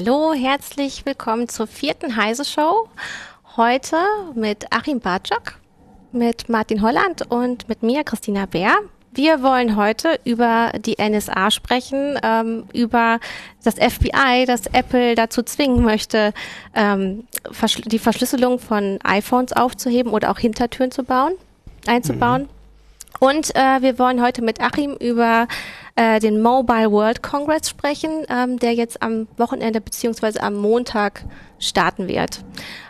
Hallo, herzlich willkommen zur vierten Heise Show. Heute mit Achim Bartschok, mit Martin Holland und mit mir, Christina Bär. Wir wollen heute über die NSA sprechen, ähm, über das FBI, das Apple dazu zwingen möchte, ähm, die Verschlüsselung von iPhones aufzuheben oder auch Hintertüren zu bauen, einzubauen. Mhm. Und äh, wir wollen heute mit Achim über äh, den Mobile World Congress sprechen, ähm, der jetzt am Wochenende beziehungsweise am Montag starten wird.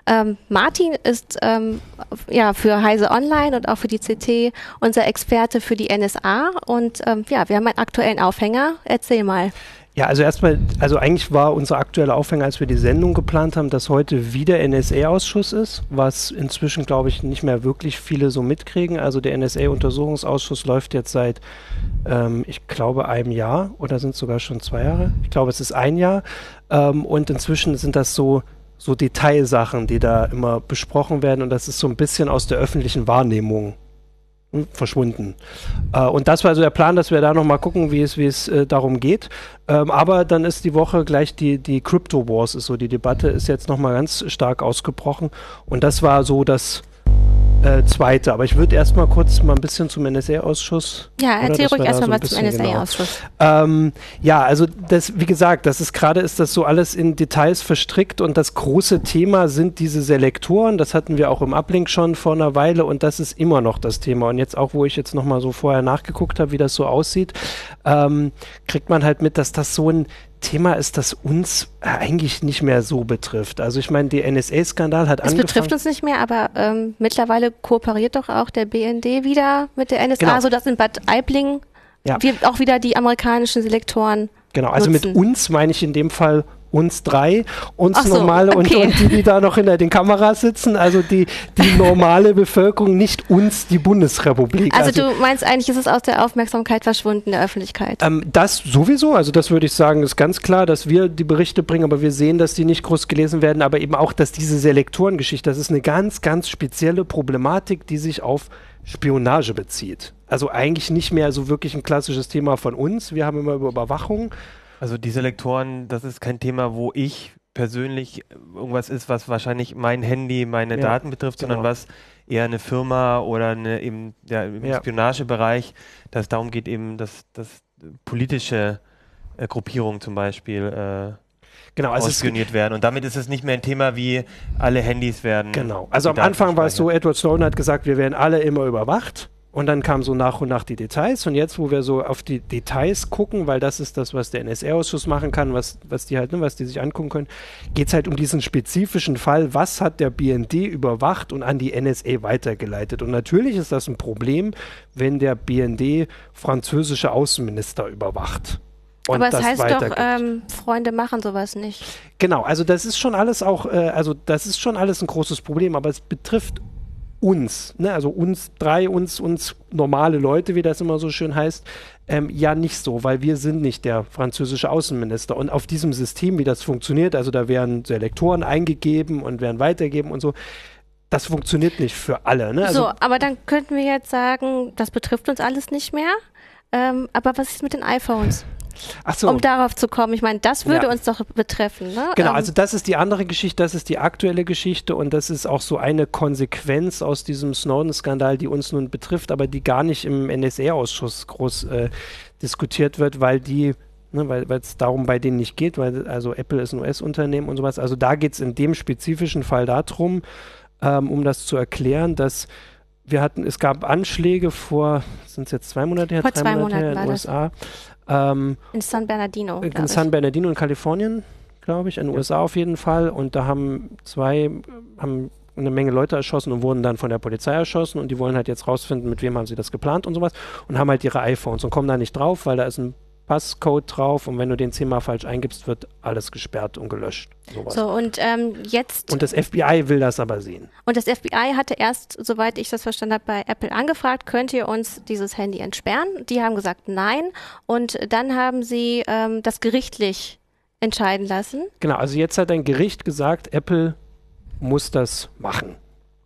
Ähm, Martin ist ähm, ja für Heise Online und auch für die CT unser Experte für die NSA und ähm, ja, wir haben einen aktuellen Aufhänger. Erzähl mal. Ja, also erstmal, also eigentlich war unser aktueller Aufhänger, als wir die Sendung geplant haben, dass heute wieder NSA-Ausschuss ist, was inzwischen, glaube ich, nicht mehr wirklich viele so mitkriegen. Also der NSA-Untersuchungsausschuss läuft jetzt seit, ähm, ich glaube, einem Jahr oder sind es sogar schon zwei Jahre. Ich glaube, es ist ein Jahr. Ähm, und inzwischen sind das so so Detailsachen, die da immer besprochen werden und das ist so ein bisschen aus der öffentlichen Wahrnehmung hm, verschwunden. Äh, und das war also der Plan, dass wir da nochmal gucken, wie es, wie es äh, darum geht. Ähm, aber dann ist die Woche gleich die, die Crypto Wars, ist so die Debatte ist jetzt nochmal ganz stark ausgebrochen. Und das war so das äh, zweite. Aber ich würde erstmal kurz mal ein bisschen zum NSA-Ausschuss. Ja, erzähl ruhig erstmal so was zum NSA-Ausschuss. Genau. Ähm, ja, also das, wie gesagt, das ist gerade ist das so alles in Details verstrickt und das große Thema sind diese Selektoren. Das hatten wir auch im Uplink schon vor einer Weile und das ist immer noch das Thema. Und jetzt auch, wo ich jetzt nochmal so vorher nachgeguckt habe, wie das so aussieht, ähm, kriegt man halt mit, dass das so ein Thema ist, das uns eigentlich nicht mehr so betrifft. Also ich meine, der NSA-Skandal hat es angefangen. Es betrifft uns nicht mehr, aber ähm, mittlerweile kooperiert doch auch der BND wieder mit der NSA, genau. sodass in Bad Aibling ja. wir auch wieder die amerikanischen Selektoren Genau, also nutzen. mit uns meine ich in dem Fall uns drei, uns so, normale okay. und, und, die, die da noch hinter den Kameras sitzen, also die, die normale Bevölkerung, nicht uns, die Bundesrepublik. Also, also, du meinst eigentlich, ist es aus der Aufmerksamkeit verschwunden, der Öffentlichkeit? Ähm, das sowieso, also das würde ich sagen, ist ganz klar, dass wir die Berichte bringen, aber wir sehen, dass die nicht groß gelesen werden, aber eben auch, dass diese Selektorengeschichte, das ist eine ganz, ganz spezielle Problematik, die sich auf Spionage bezieht. Also eigentlich nicht mehr so wirklich ein klassisches Thema von uns. Wir haben immer über Überwachung also die Selektoren, das ist kein Thema, wo ich persönlich irgendwas ist, was wahrscheinlich mein Handy, meine ja, Daten betrifft, sondern genau. was eher eine Firma oder eine eben ja, im ja. Spionagebereich, dass es darum geht eben, dass, dass politische äh, Gruppierungen zum Beispiel äh, genau, also ausspioniert werden. Und damit ist es nicht mehr ein Thema wie alle Handys werden. Genau. Also am Anfang war es so, Edward Snowden hat gesagt, wir werden alle immer überwacht. Und dann kamen so nach und nach die Details. Und jetzt, wo wir so auf die Details gucken, weil das ist das, was der NSA-Ausschuss machen kann, was, was die halt, ne, was die sich angucken können, geht es halt um diesen spezifischen Fall, was hat der BND überwacht und an die NSA weitergeleitet. Und natürlich ist das ein Problem, wenn der BND französische Außenminister überwacht. Aber es das heißt doch, ähm, Freunde machen sowas nicht. Genau, also das ist schon alles auch, äh, also das ist schon alles ein großes Problem, aber es betrifft uns, ne, also uns drei, uns, uns normale Leute, wie das immer so schön heißt, ähm, ja nicht so, weil wir sind nicht der französische Außenminister. Und auf diesem System, wie das funktioniert, also da werden Selektoren eingegeben und werden weitergeben und so, das funktioniert nicht für alle. Ne? Also, so, aber dann könnten wir jetzt sagen, das betrifft uns alles nicht mehr. Ähm, aber was ist mit den iPhones? So. Um darauf zu kommen, ich meine, das würde ja. uns doch betreffen. Ne? Genau, ähm. also das ist die andere Geschichte, das ist die aktuelle Geschichte und das ist auch so eine Konsequenz aus diesem Snowden-Skandal, die uns nun betrifft, aber die gar nicht im NSA-Ausschuss groß äh, diskutiert wird, weil die Ne, weil es darum bei denen nicht geht, weil also Apple ist ein US-Unternehmen und sowas. Also da geht es in dem spezifischen Fall darum, ähm, um das zu erklären, dass wir hatten, es gab Anschläge vor, sind es jetzt zwei Monate her, vor drei zwei Monate her in den USA, ähm, in San Bernardino. In San ich. Bernardino in Kalifornien, glaube ich, in den ja. USA auf jeden Fall. Und da haben zwei, haben eine Menge Leute erschossen und wurden dann von der Polizei erschossen und die wollen halt jetzt rausfinden, mit wem haben sie das geplant und sowas und haben halt ihre iPhones und kommen da nicht drauf, weil da ist ein Passcode drauf und wenn du den zehnmal falsch eingibst, wird alles gesperrt und gelöscht. Sowas. So, und ähm, jetzt. Und das FBI will das aber sehen. Und das FBI hatte erst, soweit ich das verstanden habe, bei Apple angefragt, könnt ihr uns dieses Handy entsperren? Die haben gesagt nein. Und dann haben sie ähm, das gerichtlich entscheiden lassen. Genau, also jetzt hat ein Gericht gesagt, Apple muss das machen.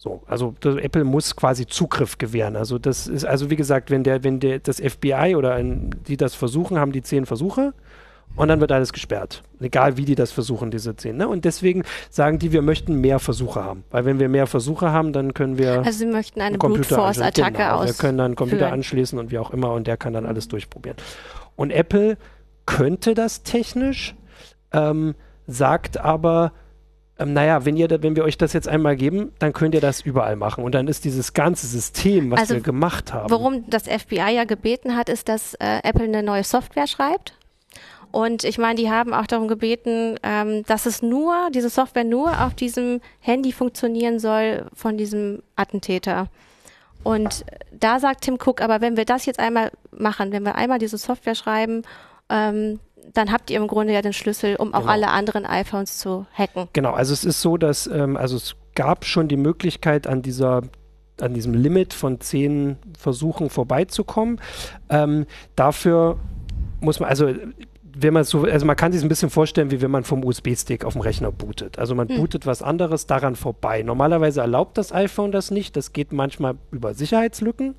So, also Apple muss quasi Zugriff gewähren. Also das ist, also wie gesagt, wenn der, wenn der das FBI oder ein, die das versuchen, haben die zehn Versuche Und dann wird alles gesperrt. Egal wie die das versuchen, diese 10. Ne? Und deswegen sagen die, wir möchten mehr Versuche haben. Weil wenn wir mehr Versuche haben, dann können wir. Also sie möchten eine Brute Force Attacke genau, aus. Wir können dann einen Computer anschließen und wie auch immer und der kann dann alles durchprobieren. Und Apple könnte das technisch, ähm, sagt aber, ähm, naja, wenn, ihr da, wenn wir euch das jetzt einmal geben, dann könnt ihr das überall machen. Und dann ist dieses ganze System, was also, wir gemacht haben. Worum das FBI ja gebeten hat, ist, dass äh, Apple eine neue Software schreibt. Und ich meine, die haben auch darum gebeten, ähm, dass es nur, diese Software nur auf diesem Handy funktionieren soll von diesem Attentäter. Und da sagt Tim Cook, aber wenn wir das jetzt einmal machen, wenn wir einmal diese Software schreiben, ähm, dann habt ihr im Grunde ja den Schlüssel, um auch genau. alle anderen iPhones zu hacken. Genau, also es ist so, dass ähm, also es gab schon die Möglichkeit an dieser an diesem Limit von zehn Versuchen vorbeizukommen. Ähm, dafür muss man, also wenn man so, also man kann sich ein bisschen vorstellen, wie wenn man vom USB-Stick auf dem Rechner bootet. Also man hm. bootet was anderes daran vorbei. Normalerweise erlaubt das iPhone das nicht. Das geht manchmal über Sicherheitslücken.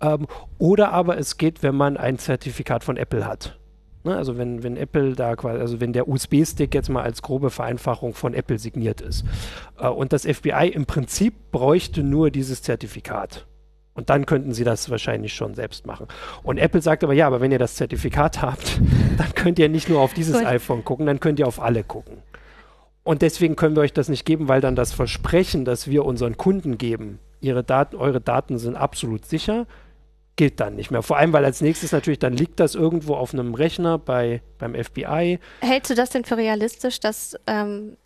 Ähm, oder aber es geht, wenn man ein Zertifikat von Apple hat. Ne? Also wenn, wenn Apple da quasi, also wenn der USB-Stick jetzt mal als grobe Vereinfachung von Apple signiert ist. Äh, und das FBI im Prinzip bräuchte nur dieses Zertifikat. Und dann könnten sie das wahrscheinlich schon selbst machen. Und Apple sagt aber, ja, aber wenn ihr das Zertifikat habt, dann könnt ihr nicht nur auf dieses Gut. iPhone gucken, dann könnt ihr auf alle gucken. Und deswegen können wir euch das nicht geben, weil dann das Versprechen, das wir unseren Kunden geben, ihre Daten, eure Daten sind absolut sicher, gilt dann nicht mehr. Vor allem, weil als nächstes natürlich, dann liegt das irgendwo auf einem Rechner bei, beim FBI. Hältst du das denn für realistisch, dass ähm,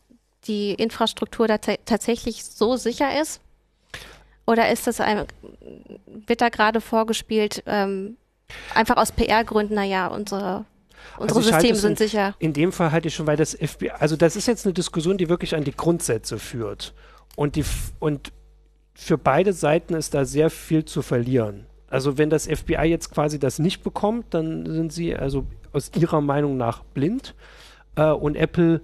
die Infrastruktur da tatsächlich so sicher ist? Oder ist das ein, wird da gerade vorgespielt, ähm, einfach aus PR-Gründen, naja, unsere Unsere also Systeme sind in, sicher. In dem Fall halte ich schon, weil das FBI, also das ist jetzt eine Diskussion, die wirklich an die Grundsätze führt. Und, die, und für beide Seiten ist da sehr viel zu verlieren. Also wenn das FBI jetzt quasi das nicht bekommt, dann sind sie also aus ihrer Meinung nach blind. Äh, und Apple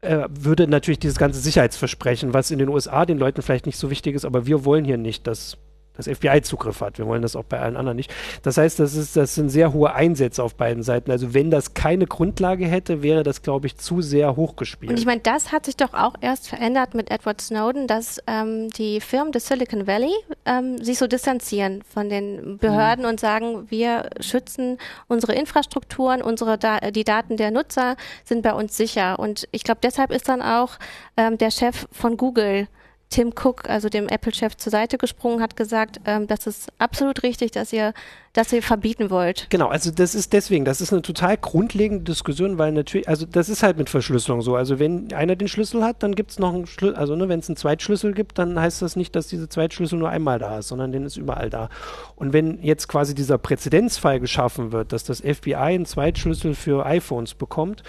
äh, würde natürlich dieses ganze Sicherheitsversprechen, was in den USA den Leuten vielleicht nicht so wichtig ist, aber wir wollen hier nicht, dass das FBI Zugriff hat. Wir wollen das auch bei allen anderen nicht. Das heißt, das, ist, das sind sehr hohe Einsätze auf beiden Seiten. Also wenn das keine Grundlage hätte, wäre das, glaube ich, zu sehr hochgespielt. Und ich meine, das hat sich doch auch erst verändert mit Edward Snowden, dass ähm, die Firmen des Silicon Valley ähm, sich so distanzieren von den Behörden mhm. und sagen, wir schützen unsere Infrastrukturen, unsere da die Daten der Nutzer sind bei uns sicher. Und ich glaube, deshalb ist dann auch ähm, der Chef von Google Tim Cook, also dem Apple-Chef, zur Seite gesprungen, hat gesagt, ähm, das ist absolut richtig, dass ihr, dass ihr verbieten wollt. Genau, also das ist deswegen, das ist eine total grundlegende Diskussion, weil natürlich, also das ist halt mit Verschlüsselung so. Also wenn einer den Schlüssel hat, dann gibt es noch einen Schlüssel, also ne, wenn es einen Zweitschlüssel gibt, dann heißt das nicht, dass dieser Zweitschlüssel nur einmal da ist, sondern den ist überall da. Und wenn jetzt quasi dieser Präzedenzfall geschaffen wird, dass das FBI einen Zweitschlüssel für iPhones bekommt,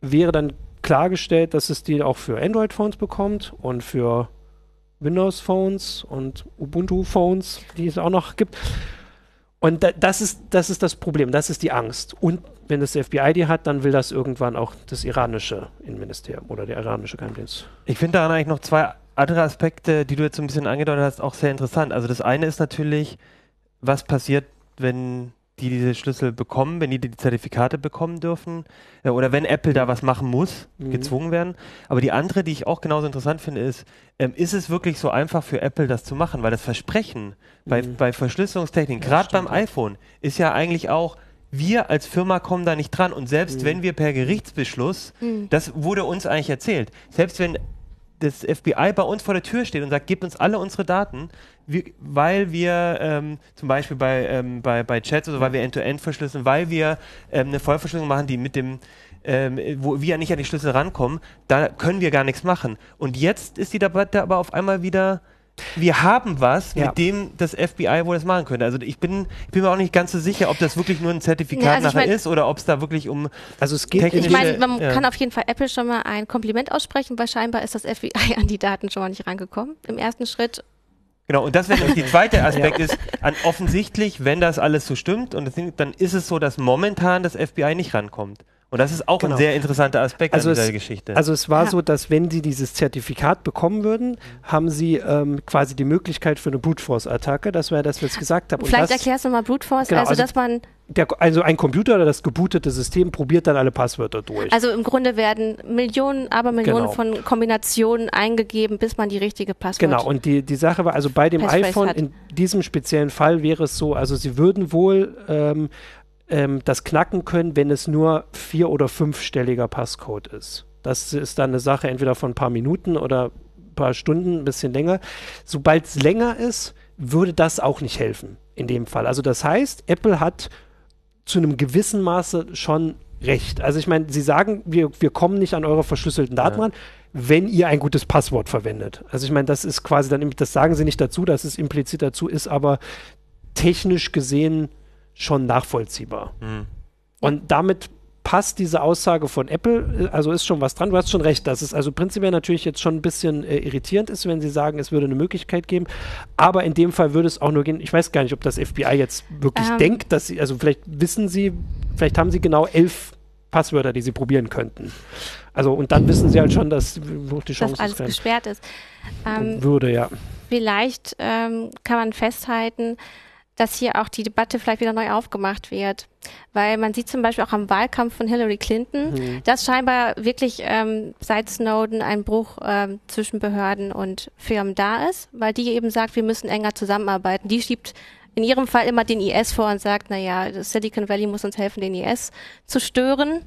wäre dann klargestellt, dass es die auch für Android-Phones bekommt und für Windows-Phones und Ubuntu-Phones, die es auch noch gibt. Und da, das, ist, das ist das Problem, das ist die Angst. Und wenn das FBI die hat, dann will das irgendwann auch das iranische Innenministerium oder der iranische Geheimdienst. Ich finde daran eigentlich noch zwei andere Aspekte, die du jetzt so ein bisschen angedeutet hast, auch sehr interessant. Also das eine ist natürlich, was passiert, wenn die diese Schlüssel bekommen, wenn die die Zertifikate bekommen dürfen äh, oder wenn Apple da was machen muss, mhm. gezwungen werden. Aber die andere, die ich auch genauso interessant finde, ist, ähm, ist es wirklich so einfach für Apple das zu machen? Weil das Versprechen mhm. bei, bei Verschlüsselungstechnik, ja, gerade beim iPhone, ist ja eigentlich auch, wir als Firma kommen da nicht dran. Und selbst mhm. wenn wir per Gerichtsbeschluss, mhm. das wurde uns eigentlich erzählt, selbst wenn das FBI bei uns vor der Tür steht und sagt, gebt uns alle unsere Daten, wir, weil wir ähm, zum Beispiel bei, ähm, bei, bei Chats oder weil wir End-to-End -End verschlüsseln, weil wir ähm, eine Vollverschlüsselung machen, die mit dem ähm, wo wir nicht an die Schlüssel rankommen, da können wir gar nichts machen. Und jetzt ist die Debatte aber auf einmal wieder wir haben was, ja. mit dem das FBI wohl das machen könnte. Also ich bin, ich bin mir auch nicht ganz so sicher, ob das wirklich nur ein Zertifikat ja, also nachher mein, ist oder ob es da wirklich um. Also es geht. Ich meine, man ja. kann auf jeden Fall Apple schon mal ein Kompliment aussprechen, weil scheinbar ist das FBI an die Daten schon mal nicht rangekommen. Im ersten Schritt Genau, und das wäre nämlich der zweite Aspekt ja. ist, an, offensichtlich, wenn das alles so stimmt, und das, dann ist es so, dass momentan das FBI nicht rankommt. Und das ist auch genau. ein sehr interessanter Aspekt also an dieser es, Geschichte. Also es war ja. so, dass wenn sie dieses Zertifikat bekommen würden, haben sie ähm, quasi die Möglichkeit für eine Brute Force Attacke. Das wäre das, was ich gesagt habe. Vielleicht das, erklärst du mal Brute Force, genau, also, also dass man der, also ein Computer oder das gebootete System probiert dann alle Passwörter durch. Also im Grunde werden Millionen, aber Millionen genau. von Kombinationen eingegeben, bis man die richtige Passwort Genau, und die, die Sache war, also bei dem iPhone hat. in diesem speziellen Fall wäre es so, also sie würden wohl ähm, ähm, das knacken können, wenn es nur vier- oder fünfstelliger Passcode ist. Das ist dann eine Sache entweder von ein paar Minuten oder ein paar Stunden, ein bisschen länger. Sobald es länger ist, würde das auch nicht helfen in dem Fall. Also das heißt, Apple hat zu einem gewissen Maße schon recht. Also ich meine, sie sagen, wir, wir kommen nicht an eure verschlüsselten Daten ja. ran, wenn ihr ein gutes Passwort verwendet. Also ich meine, das ist quasi dann, das sagen sie nicht dazu, dass es implizit dazu ist, aber technisch gesehen schon nachvollziehbar. Mhm. Und damit passt diese Aussage von Apple, also ist schon was dran. Du hast schon recht, dass es also prinzipiell natürlich jetzt schon ein bisschen äh, irritierend ist, wenn sie sagen, es würde eine Möglichkeit geben. Aber in dem Fall würde es auch nur gehen. Ich weiß gar nicht, ob das FBI jetzt wirklich ähm. denkt, dass sie, also vielleicht wissen sie, vielleicht haben sie genau elf Passwörter, die sie probieren könnten. Also und dann wissen sie halt schon, dass die Chance dass alles ist, gesperrt ist. Ähm, würde ja. Vielleicht ähm, kann man festhalten, dass hier auch die Debatte vielleicht wieder neu aufgemacht wird. Weil man sieht zum Beispiel auch am Wahlkampf von Hillary Clinton, mhm. dass scheinbar wirklich ähm, seit Snowden ein Bruch ähm, zwischen Behörden und Firmen da ist, weil die eben sagt, wir müssen enger zusammenarbeiten. Die schiebt in ihrem Fall immer den IS vor und sagt, naja, Silicon Valley muss uns helfen, den IS zu stören.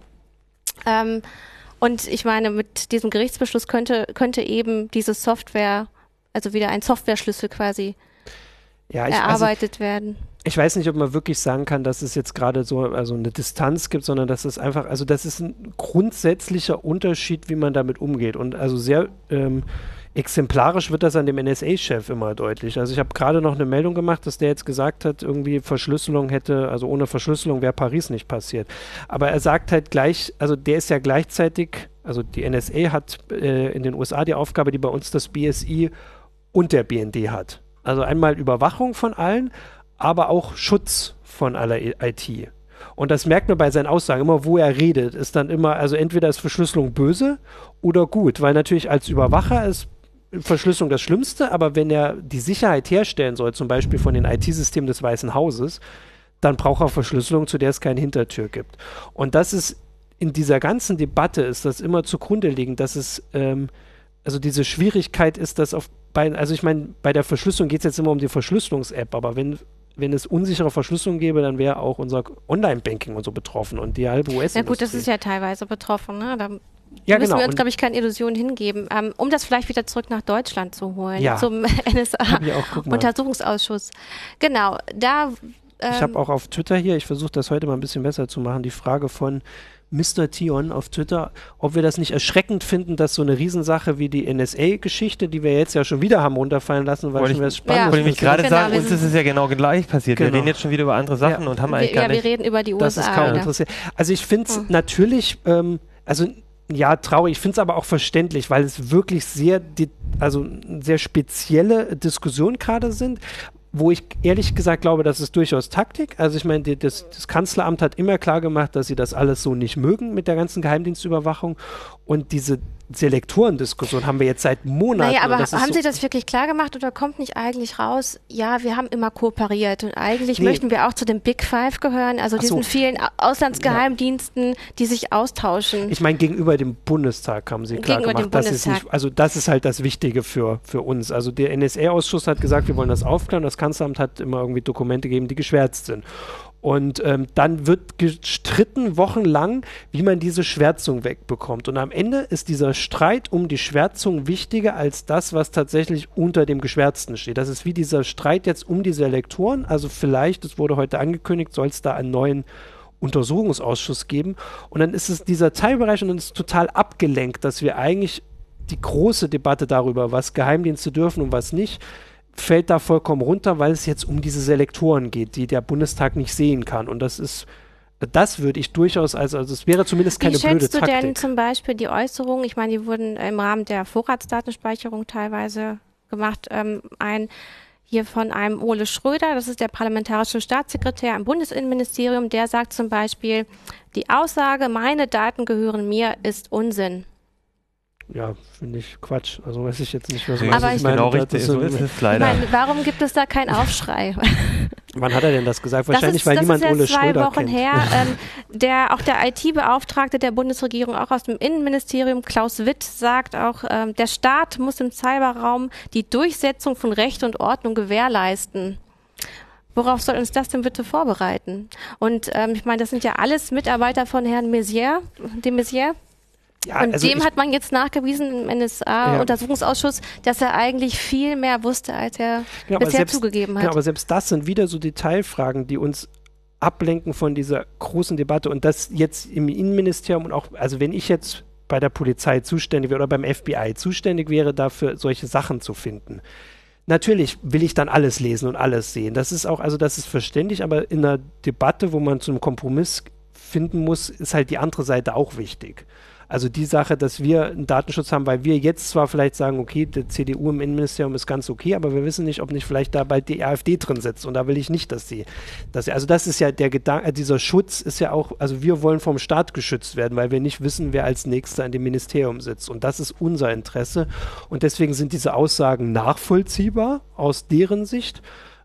Ähm, und ich meine, mit diesem Gerichtsbeschluss könnte, könnte eben diese Software, also wieder ein Software-Schlüssel quasi ja, ich, erarbeitet also, werden. Ich weiß nicht, ob man wirklich sagen kann, dass es jetzt gerade so also eine Distanz gibt, sondern dass es einfach, also das ist ein grundsätzlicher Unterschied, wie man damit umgeht. Und also sehr ähm, exemplarisch wird das an dem NSA-Chef immer deutlich. Also ich habe gerade noch eine Meldung gemacht, dass der jetzt gesagt hat, irgendwie Verschlüsselung hätte, also ohne Verschlüsselung wäre Paris nicht passiert. Aber er sagt halt gleich, also der ist ja gleichzeitig, also die NSA hat äh, in den USA die Aufgabe, die bei uns das BSI und der BND hat. Also einmal Überwachung von allen, aber auch Schutz von aller IT. Und das merkt man bei seinen Aussagen. Immer wo er redet, ist dann immer, also entweder ist Verschlüsselung böse oder gut, weil natürlich als Überwacher ist Verschlüsselung das Schlimmste, aber wenn er die Sicherheit herstellen soll, zum Beispiel von den IT-Systemen des Weißen Hauses, dann braucht er Verschlüsselung, zu der es keine Hintertür gibt. Und das ist in dieser ganzen Debatte ist das immer zugrunde liegend, dass es ähm, also diese Schwierigkeit ist, dass auf bei, also ich meine, bei der Verschlüsselung geht es jetzt immer um die Verschlüsselungs-App, aber wenn, wenn es unsichere Verschlüsselung gäbe, dann wäre auch unser Online-Banking und so betroffen und die halbe us Ja gut, das ist ja teilweise betroffen, ne? Da ja, müssen genau. wir uns, glaube ich, keine Illusionen hingeben. Ähm, um das vielleicht wieder zurück nach Deutschland zu holen, ja. zum NSA-Untersuchungsausschuss. Genau, da ähm, ich habe auch auf Twitter hier, ich versuche das heute mal ein bisschen besser zu machen, die Frage von Mr. Tion auf Twitter, ob wir das nicht erschreckend finden, dass so eine Riesensache wie die NSA-Geschichte, die wir jetzt ja schon wieder haben runterfallen lassen, weil schon was Spannendes ja. Wollte ich gerade genau, sagen, uns ist es ja genau gleich passiert. Genau. Wir reden jetzt schon wieder über andere Sachen ja. und haben eigentlich wir, gar ja, nicht... wir reden über die USA. Das ist kaum interessiert. Also ich finde es hm. natürlich, ähm, also ja, traurig. Ich finde es aber auch verständlich, weil es wirklich sehr, also sehr spezielle Diskussionen gerade sind wo ich ehrlich gesagt glaube, das ist durchaus Taktik. Also ich meine, das, das, Kanzleramt hat immer klar gemacht, dass sie das alles so nicht mögen mit der ganzen Geheimdienstüberwachung. Und diese Selektorendiskussion haben wir jetzt seit Monaten. Naja, aber haben so Sie das wirklich klar gemacht oder kommt nicht eigentlich raus, ja, wir haben immer kooperiert und eigentlich nee. möchten wir auch zu den Big Five gehören, also Ach diesen so. vielen Auslandsgeheimdiensten, ja. die sich austauschen. Ich meine, gegenüber dem Bundestag haben Sie klar gegenüber gemacht, das ist nicht, also das ist halt das Wichtige für, für uns. Also der NSA-Ausschuss hat gesagt, wir wollen das aufklären, das Kanzleramt hat immer irgendwie Dokumente gegeben, die geschwärzt sind. Und ähm, dann wird gestritten wochenlang, wie man diese Schwärzung wegbekommt. Und am Ende ist dieser Streit um die Schwärzung wichtiger als das, was tatsächlich unter dem Geschwärzten steht. Das ist wie dieser Streit jetzt um diese Elektoren. Also vielleicht, es wurde heute angekündigt, soll es da einen neuen Untersuchungsausschuss geben. Und dann ist es dieser Teilbereich und dann ist total abgelenkt, dass wir eigentlich die große Debatte darüber, was Geheimdienste dürfen und was nicht, fällt da vollkommen runter, weil es jetzt um diese Selektoren geht, die der Bundestag nicht sehen kann. Und das ist, das würde ich durchaus, also, also es wäre zumindest keine Wie blöde Taktik. Wie schätzt du denn zum Beispiel die Äußerungen, ich meine, die wurden im Rahmen der Vorratsdatenspeicherung teilweise gemacht, ähm, ein, hier von einem Ole Schröder, das ist der parlamentarische Staatssekretär im Bundesinnenministerium, der sagt zum Beispiel, die Aussage, meine Daten gehören mir, ist Unsinn. Ja, finde ich Quatsch. Also weiß ich jetzt nicht, was man Aber ich meine, genau richtig, so ist es leider. Meine, warum gibt es da keinen Aufschrei? Wann hat er denn das gesagt? Wahrscheinlich, das ist, weil niemand Ole Schröder kennt. Das ist zwei Wochen her. Ähm, der, auch der IT-Beauftragte der Bundesregierung, auch aus dem Innenministerium, Klaus Witt, sagt auch, ähm, der Staat muss im Cyberraum die Durchsetzung von Recht und Ordnung gewährleisten. Worauf soll uns das denn bitte vorbereiten? Und ähm, ich meine, das sind ja alles Mitarbeiter von Herrn Messier, dem Messier, ja, und also dem hat man jetzt nachgewiesen im NSA-Untersuchungsausschuss, ja. dass er eigentlich viel mehr wusste, als er genau, bisher selbst, zugegeben hat. Genau, aber selbst das sind wieder so Detailfragen, die uns ablenken von dieser großen Debatte. Und das jetzt im Innenministerium und auch, also wenn ich jetzt bei der Polizei zuständig wäre oder beim FBI zuständig wäre, dafür solche Sachen zu finden. Natürlich will ich dann alles lesen und alles sehen. Das ist auch, also das ist verständlich, aber in einer Debatte, wo man zu einem Kompromiss finden muss, ist halt die andere Seite auch wichtig. Also die Sache, dass wir einen Datenschutz haben, weil wir jetzt zwar vielleicht sagen, okay, der CDU im Innenministerium ist ganz okay, aber wir wissen nicht, ob nicht vielleicht da bald die AfD drin sitzt. Und da will ich nicht, dass sie, dass sie also das ist ja der Gedanke, dieser Schutz ist ja auch, also wir wollen vom Staat geschützt werden, weil wir nicht wissen, wer als nächster in dem Ministerium sitzt. Und das ist unser Interesse. Und deswegen sind diese Aussagen nachvollziehbar aus deren Sicht.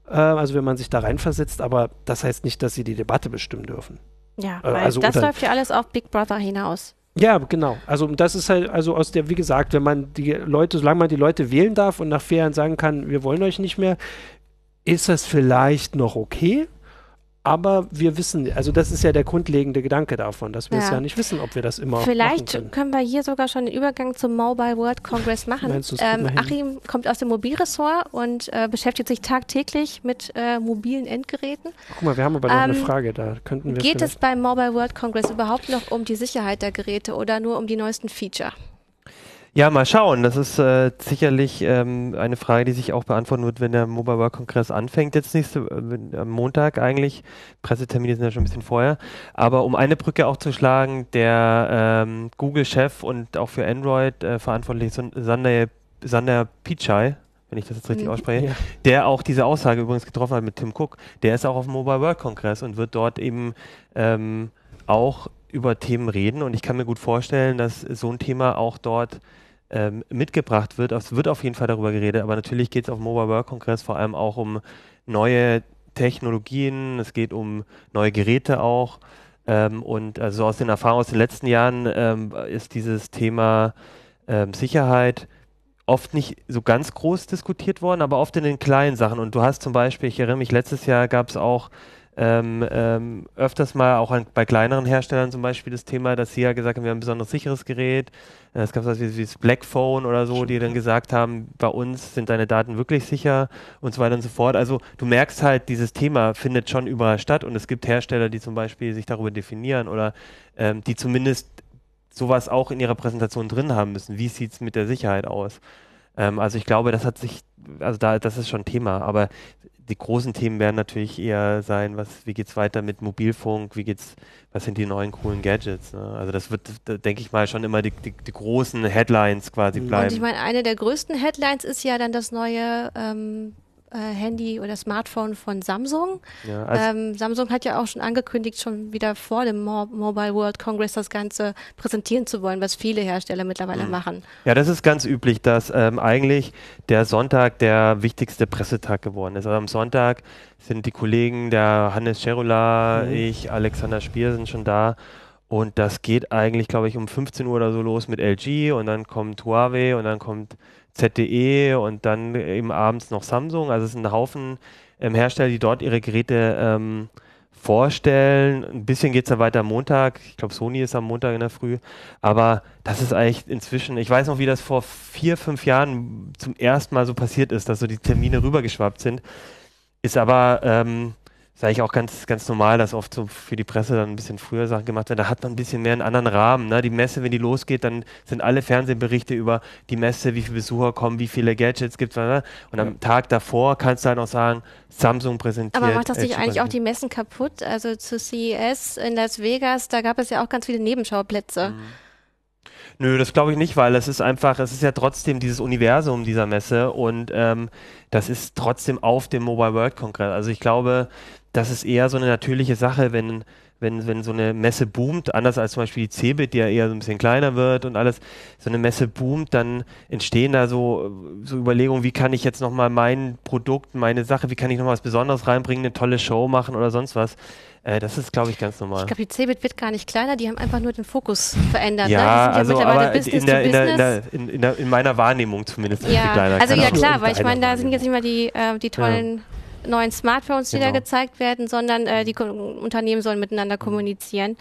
Äh, also wenn man sich da reinversetzt, aber das heißt nicht, dass sie die Debatte bestimmen dürfen. Ja, äh, weil also das läuft ja alles auf Big Brother hinaus. Ja, genau. Also das ist halt, also aus der, wie gesagt, wenn man die Leute, solange man die Leute wählen darf und nach vier Jahren sagen kann, wir wollen euch nicht mehr, ist das vielleicht noch okay. Aber wir wissen, also das ist ja der grundlegende Gedanke davon, dass wir ja. es ja nicht wissen, ob wir das immer Vielleicht können. können. wir hier sogar schon den Übergang zum Mobile World Congress machen. Meinst ähm, Achim kommt aus dem Mobilressort und äh, beschäftigt sich tagtäglich mit äh, mobilen Endgeräten. Guck mal, wir haben aber noch ähm, eine Frage, da könnten wir Geht es beim Mobile World Congress überhaupt noch um die Sicherheit der Geräte oder nur um die neuesten Feature? Ja, mal schauen. Das ist äh, sicherlich ähm, eine Frage, die sich auch beantworten wird, wenn der Mobile World Kongress anfängt. Jetzt nächste äh, am Montag eigentlich. Pressetermine sind ja schon ein bisschen vorher. Aber um eine Brücke auch zu schlagen, der ähm, Google-Chef und auch für Android äh, verantwortlich Sander, Sander Pichai, wenn ich das jetzt richtig mhm. ausspreche, ja. der auch diese Aussage übrigens getroffen hat mit Tim Cook, der ist auch auf dem Mobile World Kongress und wird dort eben ähm, auch über Themen reden. Und ich kann mir gut vorstellen, dass so ein Thema auch dort ähm, mitgebracht wird. Es wird auf jeden Fall darüber geredet, aber natürlich geht es auf dem Mobile World Congress vor allem auch um neue Technologien, es geht um neue Geräte auch. Ähm, und also aus den Erfahrungen aus den letzten Jahren ähm, ist dieses Thema ähm, Sicherheit oft nicht so ganz groß diskutiert worden, aber oft in den kleinen Sachen. Und du hast zum Beispiel, ich erinnere mich, letztes Jahr gab es auch ähm, ähm, öfters mal auch an, bei kleineren Herstellern zum Beispiel das Thema, dass sie ja gesagt haben, wir haben ein besonders sicheres Gerät. Äh, es gab was wie, wie das Blackphone oder so, die dann gesagt haben, bei uns sind deine Daten wirklich sicher und so weiter und so fort. Also du merkst halt, dieses Thema findet schon überall statt und es gibt Hersteller, die zum Beispiel sich darüber definieren oder ähm, die zumindest sowas auch in ihrer Präsentation drin haben müssen. Wie sieht es mit der Sicherheit aus? Ähm, also ich glaube, das hat sich, also da, das ist schon Thema, aber die großen Themen werden natürlich eher sein, was, wie es weiter mit Mobilfunk, wie geht's, was sind die neuen coolen Gadgets. Ne? Also das wird, denke ich mal, schon immer die, die, die, großen Headlines quasi bleiben. Und ich meine, eine der größten Headlines ist ja dann das neue ähm, äh, Handy oder Smartphone von Samsung. Ja, also ähm, Samsung hat ja auch schon angekündigt, schon wieder vor dem Mo Mobile World Congress das Ganze präsentieren zu wollen, was viele Hersteller mittlerweile mhm. machen. Ja, das ist ganz üblich, dass ähm, eigentlich der Sonntag der wichtigste Pressetag geworden ist. Also am Sonntag sind die Kollegen, der Hannes Scherula, mhm. ich, Alexander Spier sind schon da. Und das geht eigentlich, glaube ich, um 15 Uhr oder so los mit LG und dann kommt Huawei und dann kommt ZTE und dann eben abends noch Samsung. Also es sind ein Haufen ähm, Hersteller, die dort ihre Geräte ähm, vorstellen. Ein bisschen geht es dann weiter am Montag. Ich glaube, Sony ist am Montag in der Früh. Aber das ist eigentlich inzwischen, ich weiß noch, wie das vor vier, fünf Jahren zum ersten Mal so passiert ist, dass so die Termine rübergeschwappt sind. Ist aber ähm, ist eigentlich auch ganz, ganz normal, dass oft so für die Presse dann ein bisschen früher Sachen gemacht werden. Da hat man ein bisschen mehr einen anderen Rahmen. Ne? Die Messe, wenn die losgeht, dann sind alle Fernsehberichte über die Messe, wie viele Besucher kommen, wie viele Gadgets gibt es. Ne? Und ja. am Tag davor kannst du halt auch sagen, Samsung präsentiert. Aber macht das nicht eigentlich auch die Messen kaputt? Also zu CES in Las Vegas, da gab es ja auch ganz viele Nebenschauplätze. Mhm. Nö, das glaube ich nicht, weil es ist einfach, es ist ja trotzdem dieses Universum dieser Messe und ähm, das ist trotzdem auf dem Mobile World Kongress. Also ich glaube, das ist eher so eine natürliche Sache, wenn wenn, wenn so eine Messe boomt, anders als zum Beispiel die Cebit, die ja eher so ein bisschen kleiner wird und alles, so eine Messe boomt, dann entstehen da so, so Überlegungen, wie kann ich jetzt nochmal mein Produkt, meine Sache, wie kann ich nochmal was Besonderes reinbringen, eine tolle Show machen oder sonst was. Äh, das ist, glaube ich, ganz normal. Ich glaube, die Cebit wird gar nicht kleiner, die haben einfach nur den Fokus verändert. Ja, ne? also ja aber in, der, in, der, in, der, in, meiner Wahrnehmung zumindest ja. kleiner. Also ja klar, weil ich meine, da sind jetzt nicht mehr die, äh, die tollen ja neuen Smartphones, die genau. da gezeigt werden, sondern äh, die Unternehmen sollen miteinander kommunizieren.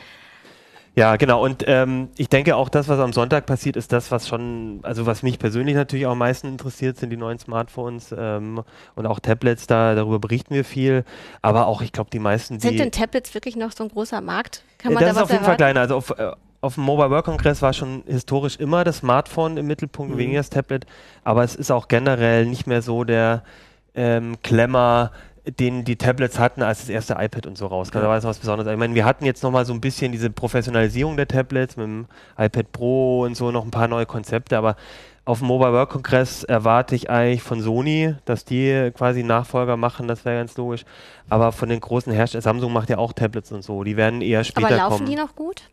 Ja, genau. Und ähm, ich denke auch, das, was am Sonntag passiert, ist das, was schon, also was mich persönlich natürlich auch am meisten interessiert, sind die neuen Smartphones ähm, und auch Tablets. Da darüber berichten wir viel. Aber auch, ich glaube, die meisten. Sind denn Tablets wirklich noch so ein großer Markt? Kann man das da ist auf jeden erwarten? Fall kleiner. Also auf, äh, auf dem Mobile World Congress war schon historisch immer das Smartphone im Mittelpunkt, mhm. weniger das Tablet. Aber es ist auch generell nicht mehr so der ähm, Klemmer, den die Tablets hatten, als das erste iPad und so rauskam. Ja. Da war das was Besonderes. Ich meine, wir hatten jetzt nochmal so ein bisschen diese Professionalisierung der Tablets mit dem iPad Pro und so, noch ein paar neue Konzepte, aber auf dem Mobile World Congress erwarte ich eigentlich von Sony, dass die quasi Nachfolger machen, das wäre ganz logisch. Aber von den großen Herstellern, Samsung macht ja auch Tablets und so, die werden eher später kommen. Aber laufen kommen. die noch gut?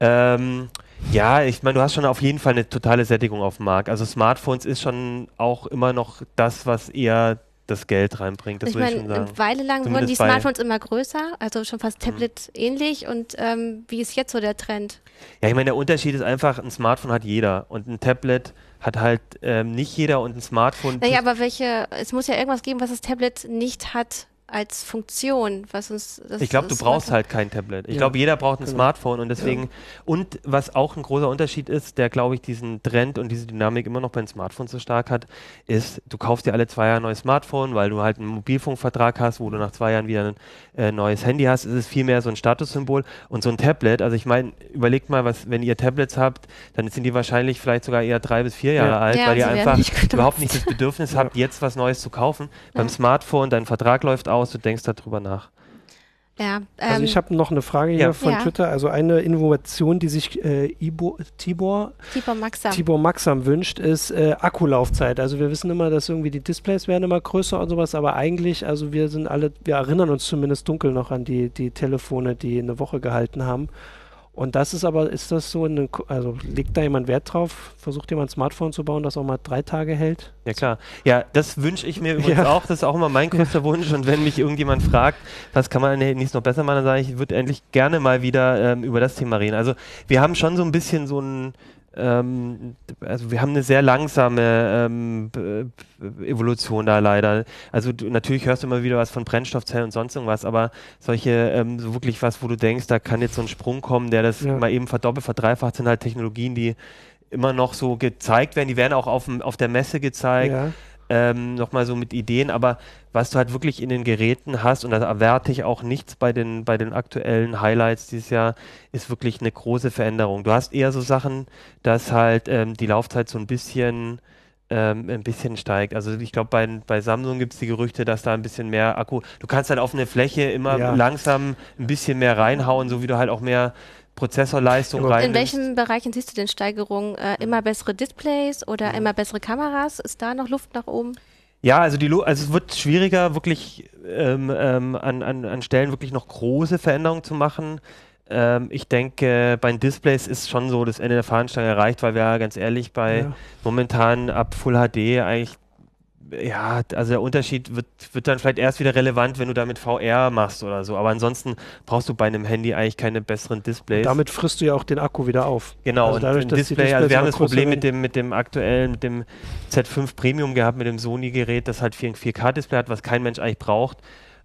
Ähm, ja, ich meine, du hast schon auf jeden Fall eine totale Sättigung auf dem Markt. Also Smartphones ist schon auch immer noch das, was eher das Geld reinbringt. Das ich meine, eine Weile lang Zumindest wurden die Smartphones immer größer, also schon fast mhm. Tablet mhm. ähnlich. Und ähm, wie ist jetzt so der Trend? Ja, ich meine, der Unterschied ist einfach, ein Smartphone hat jeder und ein Tablet hat halt ähm, nicht jeder und ein Smartphone. Naja, aber welche, es muss ja irgendwas geben, was das Tablet nicht hat als Funktion, was uns. ich glaube, du brauchst halt kein Tablet. Ich ja. glaube, jeder braucht ein genau. Smartphone und deswegen ja. und was auch ein großer Unterschied ist, der glaube ich diesen Trend und diese Dynamik immer noch beim Smartphone so stark hat, ist, du kaufst dir alle zwei Jahre ein neues Smartphone, weil du halt einen Mobilfunkvertrag hast, wo du nach zwei Jahren wieder ein äh, neues Handy hast. Es ist vielmehr so ein Statussymbol und so ein Tablet. Also ich meine, überlegt mal, was, wenn ihr Tablets habt, dann sind die wahrscheinlich vielleicht sogar eher drei bis vier Jahre ja. alt, weil ihr einfach nicht überhaupt nicht das Bedürfnis habt, jetzt was Neues zu kaufen. Beim Smartphone, dein Vertrag läuft aus aus, du denkst darüber nach. Ja, also ähm, also ich habe noch eine Frage hier ja. von ja. Twitter. Also eine Innovation, die sich äh, Ibo, Tibor, Tibor Maxam, Tibor Maxam wünscht, ist äh, Akkulaufzeit. Also wir wissen immer, dass irgendwie die Displays werden immer größer und sowas, aber eigentlich, also wir sind alle, wir erinnern uns zumindest dunkel noch an die, die Telefone, die eine Woche gehalten haben. Und das ist aber, ist das so, eine, also legt da jemand Wert drauf? Versucht jemand ein Smartphone zu bauen, das auch mal drei Tage hält? Ja klar. Ja, das wünsche ich mir übrigens ja. auch. Das ist auch immer mein größter Wunsch. Und wenn mich irgendjemand fragt, was kann man nicht noch besser machen, dann sage ich, ich würde endlich gerne mal wieder ähm, über das Thema reden. Also wir haben schon so ein bisschen so ein ähm, also wir haben eine sehr langsame ähm, Evolution da leider. Also du, natürlich hörst du immer wieder was von Brennstoffzellen und sonst irgendwas, aber solche, ähm, so wirklich was, wo du denkst, da kann jetzt so ein Sprung kommen, der das ja. mal eben verdoppelt, verdreifacht, sind halt Technologien, die immer noch so gezeigt werden. Die werden auch auf, auf der Messe gezeigt. Ja ähm, nochmal so mit Ideen, aber was du halt wirklich in den Geräten hast, und da erwarte ich auch nichts bei den, bei den aktuellen Highlights dieses Jahr, ist wirklich eine große Veränderung. Du hast eher so Sachen, dass halt ähm, die Laufzeit so ein bisschen ähm, ein bisschen steigt. Also ich glaube, bei, bei Samsung gibt es die Gerüchte, dass da ein bisschen mehr Akku. Du kannst halt auf eine Fläche immer ja. langsam ein bisschen mehr reinhauen, so wie du halt auch mehr Prozessorleistung rein. In welchen Bereichen siehst du denn Steigerungen? Äh, immer bessere Displays oder immer bessere Kameras? Ist da noch Luft nach oben? Ja, also, die, also es wird schwieriger, wirklich ähm, ähm, an, an, an Stellen wirklich noch große Veränderungen zu machen. Ähm, ich denke, bei den Displays ist schon so das Ende der Fahnenstange erreicht, weil wir ganz ehrlich bei ja. momentan ab Full HD eigentlich ja, also der Unterschied wird, wird dann vielleicht erst wieder relevant, wenn du damit VR machst oder so. Aber ansonsten brauchst du bei einem Handy eigentlich keine besseren Displays. Und damit frisst du ja auch den Akku wieder auf. Genau, also dadurch, und Display, also wir haben das Problem mit dem, mit dem aktuellen, mit dem Z5 Premium gehabt, mit dem Sony-Gerät, das halt 4K-Display hat, was kein Mensch eigentlich braucht.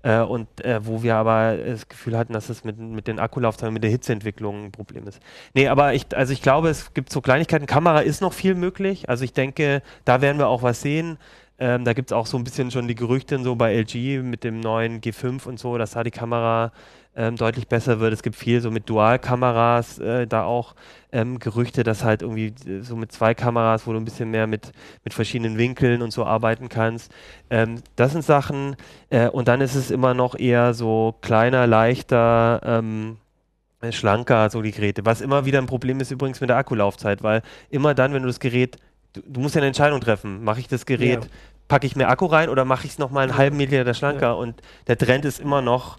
Äh, und äh, wo wir aber das Gefühl hatten, dass es mit, mit den Akkulaufzeiten, mit der Hitzeentwicklung ein Problem ist. Nee, aber ich, also ich glaube, es gibt so Kleinigkeiten. Kamera ist noch viel möglich. Also ich denke, da werden wir auch was sehen. Ähm, da gibt es auch so ein bisschen schon die Gerüchte so bei LG mit dem neuen G5 und so, dass da die Kamera ähm, deutlich besser wird. Es gibt viel so mit Dualkameras, äh, da auch ähm, Gerüchte, dass halt irgendwie äh, so mit zwei Kameras, wo du ein bisschen mehr mit, mit verschiedenen Winkeln und so arbeiten kannst. Ähm, das sind Sachen. Äh, und dann ist es immer noch eher so kleiner, leichter, ähm, äh, schlanker, so die Geräte. Was immer wieder ein Problem ist übrigens mit der Akkulaufzeit, weil immer dann, wenn du das Gerät, du, du musst ja eine Entscheidung treffen, mache ich das Gerät, ja. Packe ich mehr Akku rein oder mache ich es nochmal einen halben Millimeter schlanker? Ja. Und der Trend ist immer noch,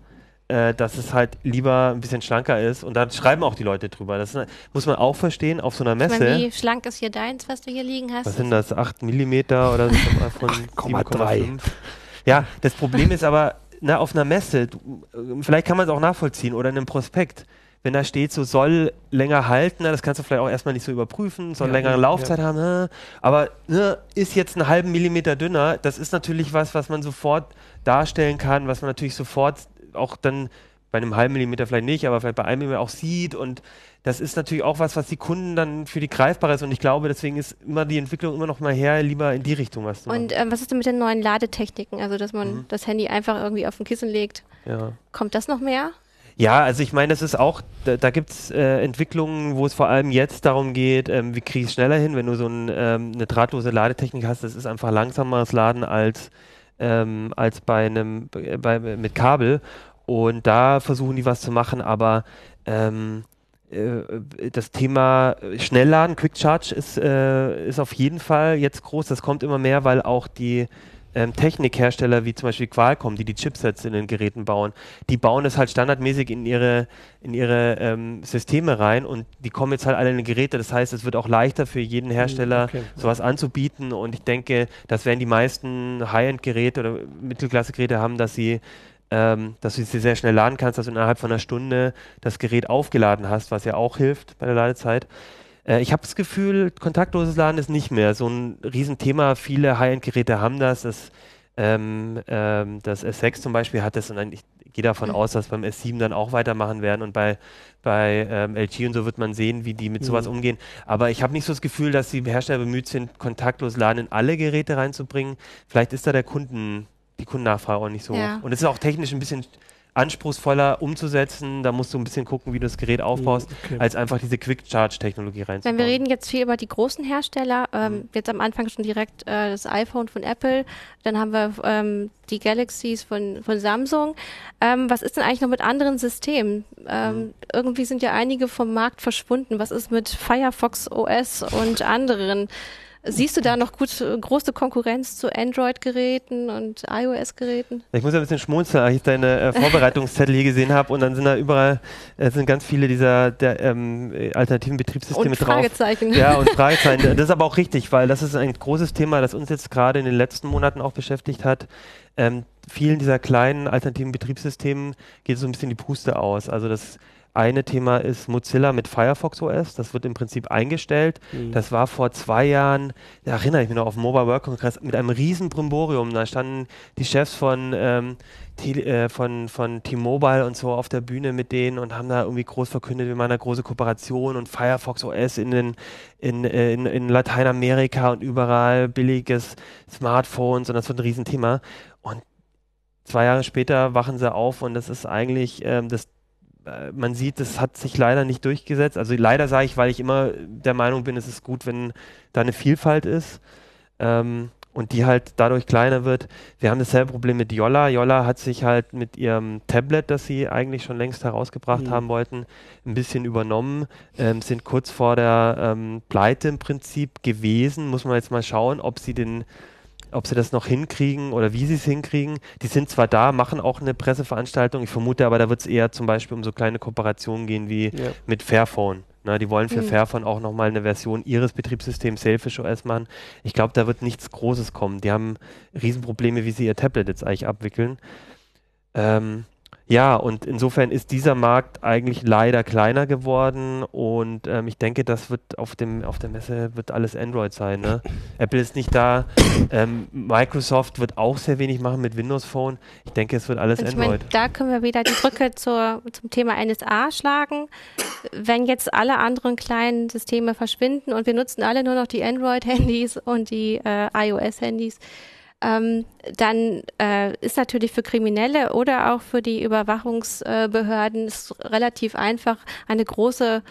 äh, dass es halt lieber ein bisschen schlanker ist. Und da schreiben auch die Leute drüber. Das muss man auch verstehen auf so einer Messe. Ich meine, wie schlank ist hier deins, was du hier liegen hast? Was sind das? 8 Millimeter oder so von 7,3? Ja, das Problem ist aber, na, auf einer Messe, du, vielleicht kann man es auch nachvollziehen oder in einem Prospekt wenn da steht, so soll länger halten, das kannst du vielleicht auch erstmal nicht so überprüfen, soll ja, längere Laufzeit ja. haben, aber ne, ist jetzt einen halben Millimeter dünner, das ist natürlich was, was man sofort darstellen kann, was man natürlich sofort auch dann bei einem halben Millimeter vielleicht nicht, aber vielleicht bei einem Millimeter auch sieht und das ist natürlich auch was, was die Kunden dann für die greifbar ist und ich glaube, deswegen ist immer die Entwicklung immer noch mal her, lieber in die Richtung was. Und ähm, was ist denn mit den neuen Ladetechniken? Also, dass man mhm. das Handy einfach irgendwie auf ein Kissen legt. Ja. Kommt das noch mehr? Ja, also ich meine, das ist auch, da, da gibt es äh, Entwicklungen, wo es vor allem jetzt darum geht, ähm, wie kriege ich es schneller hin, wenn du so ein, ähm, eine drahtlose Ladetechnik hast, das ist einfach langsameres Laden als, ähm, als bei einem bei, mit Kabel. Und da versuchen die was zu machen, aber ähm, äh, das Thema Schnellladen, Quick Charge ist, äh, ist auf jeden Fall jetzt groß. Das kommt immer mehr, weil auch die ähm, Technikhersteller wie zum Beispiel Qualcomm, die die Chipsets in den Geräten bauen, die bauen es halt standardmäßig in ihre, in ihre ähm, Systeme rein und die kommen jetzt halt alle in die Geräte. Das heißt, es wird auch leichter für jeden Hersteller, okay. sowas anzubieten und ich denke, das werden die meisten High-End-Geräte oder Mittelklasse-Geräte haben, dass sie ähm, dass du sie sehr schnell laden kannst, dass du innerhalb von einer Stunde das Gerät aufgeladen hast, was ja auch hilft bei der Ladezeit. Äh, ich habe das Gefühl, kontaktloses Laden ist nicht mehr so ein Riesenthema. Viele High-End-Geräte haben das. Das, ähm, ähm, das S6 zum Beispiel hat das und ich gehe davon mhm. aus, dass beim S7 dann auch weitermachen werden und bei, bei ähm, LG und so wird man sehen, wie die mit mhm. sowas umgehen. Aber ich habe nicht so das Gefühl, dass die Hersteller bemüht sind, kontaktlos Laden in alle Geräte reinzubringen. Vielleicht ist da der Kunden die Kundennachfrage auch nicht so. Ja. Und es ist auch technisch ein bisschen anspruchsvoller umzusetzen. Da musst du ein bisschen gucken, wie du das Gerät aufbaust, mhm, okay. als einfach diese Quick-Charge-Technologie reinzubauen. wir reden jetzt viel über die großen Hersteller. Ähm, mhm. Jetzt am Anfang schon direkt äh, das iPhone von Apple. Dann haben wir ähm, die Galaxies von, von Samsung. Ähm, was ist denn eigentlich noch mit anderen Systemen? Ähm, mhm. Irgendwie sind ja einige vom Markt verschwunden. Was ist mit Firefox OS und anderen? Siehst du da noch gut große Konkurrenz zu Android-Geräten und iOS-Geräten? Ich muss ein bisschen schmunzeln, als ich deine äh, Vorbereitungszettel hier gesehen habe und dann sind da überall äh, sind ganz viele dieser der, ähm, alternativen Betriebssysteme und Fragezeichen. drauf. Ja, und Fragezeichen. Das ist aber auch richtig, weil das ist ein großes Thema, das uns jetzt gerade in den letzten Monaten auch beschäftigt hat. Ähm, vielen dieser kleinen alternativen Betriebssystemen geht so ein bisschen die Puste aus. Also das eine Thema ist Mozilla mit Firefox OS. Das wird im Prinzip eingestellt. Mhm. Das war vor zwei Jahren, da erinnere ich mich noch, auf dem Mobile World Congress mit einem riesen Brimborium. Da standen die Chefs von, ähm, äh, von, von T-Mobile und so auf der Bühne mit denen und haben da irgendwie groß verkündet, wir machen eine große Kooperation und Firefox OS in, den, in, äh, in, in Lateinamerika und überall billiges Smartphones und das wird ein Riesenthema. Und zwei Jahre später wachen sie auf und das ist eigentlich ähm, das man sieht, es hat sich leider nicht durchgesetzt. Also leider sage ich, weil ich immer der Meinung bin, es ist gut, wenn da eine Vielfalt ist ähm, und die halt dadurch kleiner wird. Wir haben dasselbe Problem mit Yolla. Yolla hat sich halt mit ihrem Tablet, das sie eigentlich schon längst herausgebracht mhm. haben wollten, ein bisschen übernommen, ähm, sind kurz vor der ähm, Pleite im Prinzip gewesen. Muss man jetzt mal schauen, ob sie den ob sie das noch hinkriegen oder wie sie es hinkriegen. Die sind zwar da, machen auch eine Presseveranstaltung. Ich vermute aber, da wird es eher zum Beispiel um so kleine Kooperationen gehen wie ja. mit Fairphone. Na, die wollen für mhm. Fairphone auch nochmal eine Version ihres Betriebssystems Selfish OS machen. Ich glaube, da wird nichts Großes kommen. Die haben Riesenprobleme, wie sie ihr Tablet jetzt eigentlich abwickeln. Ähm, ja, und insofern ist dieser Markt eigentlich leider kleiner geworden und ähm, ich denke, das wird auf dem auf der Messe wird alles Android sein. Ne? Apple ist nicht da, ähm, Microsoft wird auch sehr wenig machen mit Windows Phone. Ich denke, es wird alles ich Android. Mein, da können wir wieder die Brücke zur, zum Thema NSA schlagen. Wenn jetzt alle anderen kleinen Systeme verschwinden und wir nutzen alle nur noch die Android-Handys und die äh, iOS-Handys, ähm, dann äh, ist natürlich für Kriminelle oder auch für die Überwachungsbehörden äh, relativ einfach, eine große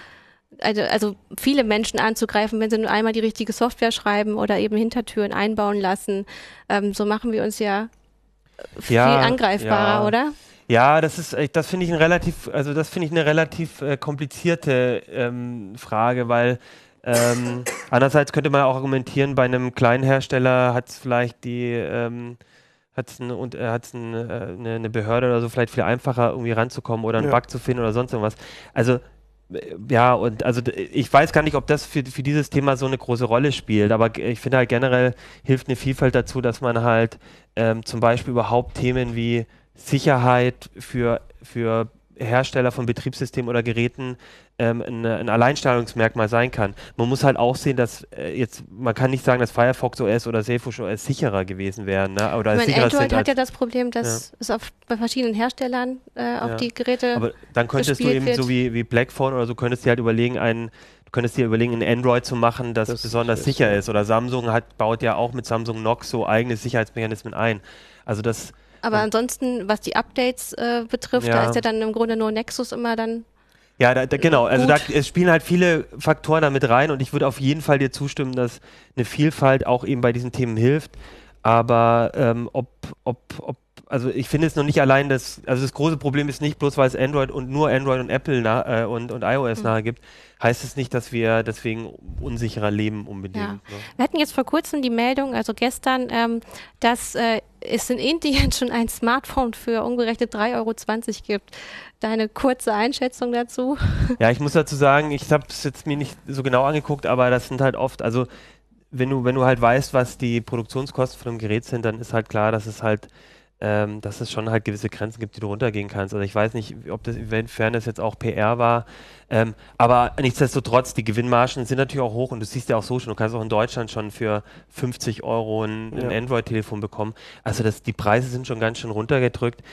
also, also viele Menschen anzugreifen, wenn sie nur einmal die richtige Software schreiben oder eben Hintertüren einbauen lassen. Ähm, so machen wir uns ja viel ja, angreifbarer, ja. oder? Ja, das ist, äh, das finde ich ein relativ, also das finde ich eine relativ äh, komplizierte ähm, Frage, weil ähm, andererseits könnte man auch argumentieren, bei einem kleinen Hersteller hat es vielleicht die, ähm, hat es eine, äh, eine, eine, eine, Behörde oder so vielleicht viel einfacher irgendwie ranzukommen oder einen ja. Bug zu finden oder sonst irgendwas. Also äh, ja, und also ich weiß gar nicht, ob das für, für dieses Thema so eine große Rolle spielt, aber ich finde halt generell hilft eine Vielfalt dazu, dass man halt ähm, zum Beispiel überhaupt Themen wie Sicherheit für, für Hersteller von Betriebssystemen oder Geräten ähm, ein, ein, Alleinstellungsmerkmal sein kann. Man muss halt auch sehen, dass äh, jetzt, man kann nicht sagen, dass Firefox OS oder Sailfish OS sicherer gewesen wären. Ne? Oder ich meine, Android hat ja das Problem, dass ja. es auf, bei verschiedenen Herstellern äh, auf ja. die Geräte Aber dann könntest du eben wird. so wie, wie Blackphone oder so, könntest du halt überlegen, einen Du könntest dir überlegen, ein Android zu machen, das, das besonders ist, sicher ist. Oder Samsung hat, baut ja auch mit Samsung Knox so eigene Sicherheitsmechanismen ein. Also das aber ja. ansonsten, was die Updates äh, betrifft, ja. da ist ja dann im Grunde nur Nexus immer dann. Ja, da, da, genau. Also da es spielen halt viele Faktoren damit rein und ich würde auf jeden Fall dir zustimmen, dass eine Vielfalt auch eben bei diesen Themen hilft. Aber ähm, ob, ob, ob also ich finde es noch nicht allein, dass, also das große Problem ist nicht bloß, weil es Android und nur Android und Apple nah, äh, und, und iOS mhm. nahe gibt, heißt es nicht, dass wir deswegen unsicherer leben unbedingt. Ja. Ne? Wir hatten jetzt vor kurzem die Meldung, also gestern, ähm, dass äh, es in Indien schon ein Smartphone für umgerechnet 3,20 Euro gibt. Deine kurze Einschätzung dazu? Ja, ich muss dazu sagen, ich habe es jetzt mir nicht so genau angeguckt, aber das sind halt oft, also wenn du, wenn du halt weißt, was die Produktionskosten von einem Gerät sind, dann ist halt klar, dass es halt ähm, dass es schon halt gewisse Grenzen gibt, die du runtergehen kannst. Also ich weiß nicht, ob das, inwiefern das jetzt auch PR war, ähm, aber nichtsdestotrotz, die Gewinnmargen sind natürlich auch hoch und du siehst ja auch so schon, du kannst auch in Deutschland schon für 50 Euro ein, ja. ein Android-Telefon bekommen. Also das, die Preise sind schon ganz schön runtergedrückt.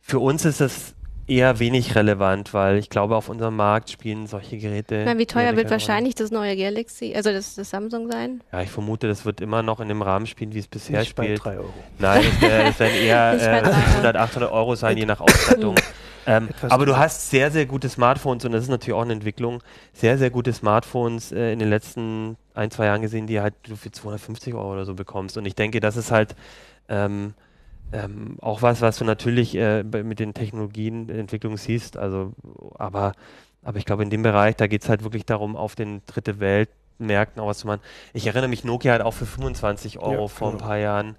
Für uns ist das eher wenig relevant, weil ich glaube, auf unserem Markt spielen solche Geräte. Na, wie teuer wird wahrscheinlich das neue Galaxy, also das, das, Samsung sein? Ja, ich vermute, das wird immer noch in dem Rahmen spielen, wie es bisher Nicht spielt. Bei 3 Euro. Nein, es werden eher äh, 700, 800 Euro sein, je nach Ausstattung. ähm, aber du hast sehr, sehr gute Smartphones und das ist natürlich auch eine Entwicklung. Sehr, sehr gute Smartphones äh, in den letzten ein, zwei Jahren gesehen, die halt du für 250 Euro oder so bekommst. Und ich denke, das ist halt ähm, ähm, auch was, was du natürlich äh, mit den Technologienentwicklungen siehst. Also, aber, aber ich glaube, in dem Bereich, da geht es halt wirklich darum, auf den dritte Weltmärkten auch was zu machen. Ich erinnere mich, Nokia hat auch für 25 Euro ja, vor genau. ein paar Jahren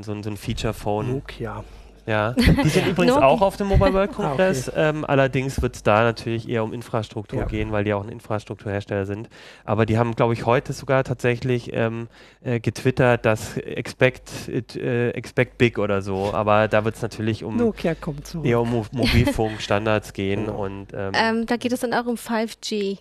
so, so ein Feature-Phone. Nokia. Ja, die sind übrigens auch auf dem Mobile World Congress. ah, okay. ähm, allerdings wird es da natürlich eher um Infrastruktur ja. gehen, weil die auch ein Infrastrukturhersteller sind. Aber die haben, glaube ich, heute sogar tatsächlich ähm, äh, getwittert, dass expect, it, äh, expect big oder so. Aber da wird es natürlich um Nokia kommt zurück. eher um Mo Mobilfunkstandards gehen. Und, ähm, ähm, da geht es dann auch um 5G.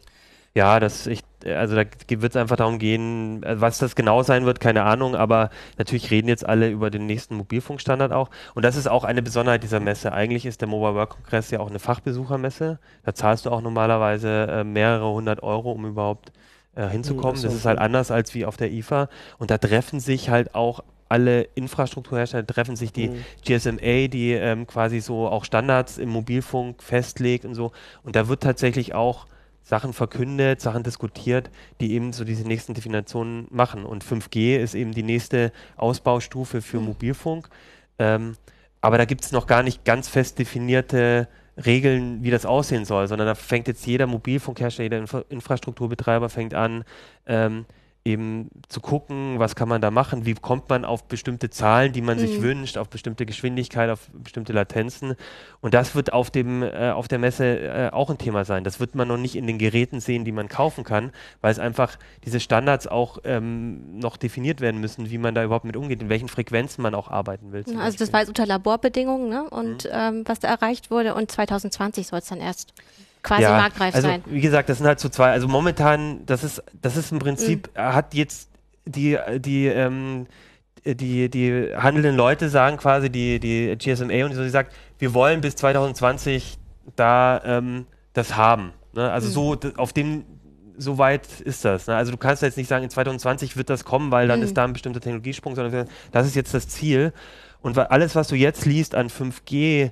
Ja, das, ich, also da wird es einfach darum gehen, äh, was das genau sein wird, keine Ahnung, aber natürlich reden jetzt alle über den nächsten Mobilfunkstandard auch. Und das ist auch eine Besonderheit dieser Messe. Eigentlich ist der Mobile World Congress ja auch eine Fachbesuchermesse. Da zahlst du auch normalerweise äh, mehrere hundert Euro, um überhaupt äh, hinzukommen. Das, das ist halt anders als wie auf der IFA. Und da treffen sich halt auch alle Infrastrukturhersteller treffen sich die mhm. GSMA, die ähm, quasi so auch Standards im Mobilfunk festlegt und so. Und da wird tatsächlich auch Sachen verkündet, Sachen diskutiert, die eben so diese nächsten Definitionen machen. Und 5G ist eben die nächste Ausbaustufe für mhm. Mobilfunk. Ähm, aber da gibt es noch gar nicht ganz fest definierte Regeln, wie das aussehen soll, sondern da fängt jetzt jeder Mobilfunkhersteller, jeder Infra Infrastrukturbetreiber fängt an, ähm, eben zu gucken, was kann man da machen, wie kommt man auf bestimmte Zahlen, die man mhm. sich wünscht, auf bestimmte Geschwindigkeit, auf bestimmte Latenzen. Und das wird auf, dem, äh, auf der Messe äh, auch ein Thema sein. Das wird man noch nicht in den Geräten sehen, die man kaufen kann, weil es einfach diese Standards auch ähm, noch definiert werden müssen, wie man da überhaupt mit umgeht, in welchen Frequenzen man auch arbeiten will. Also Beispiel. das war jetzt unter Laborbedingungen ne? und mhm. ähm, was da erreicht wurde und 2020 soll es dann erst quasi ja, marktreif also, sein. Wie gesagt, das sind halt so zwei. Also momentan, das ist, das ist im Prinzip, mhm. hat jetzt die, die, ähm, die, die handelnden Leute sagen quasi, die, die GSMA und so, die sagt, wir wollen bis 2020 da ähm, das haben. Ne? Also mhm. so auf dem so weit ist das. Ne? Also du kannst jetzt nicht sagen, in 2020 wird das kommen, weil dann mhm. ist da ein bestimmter Technologiesprung, sondern das ist jetzt das Ziel. Und alles, was du jetzt liest an 5G,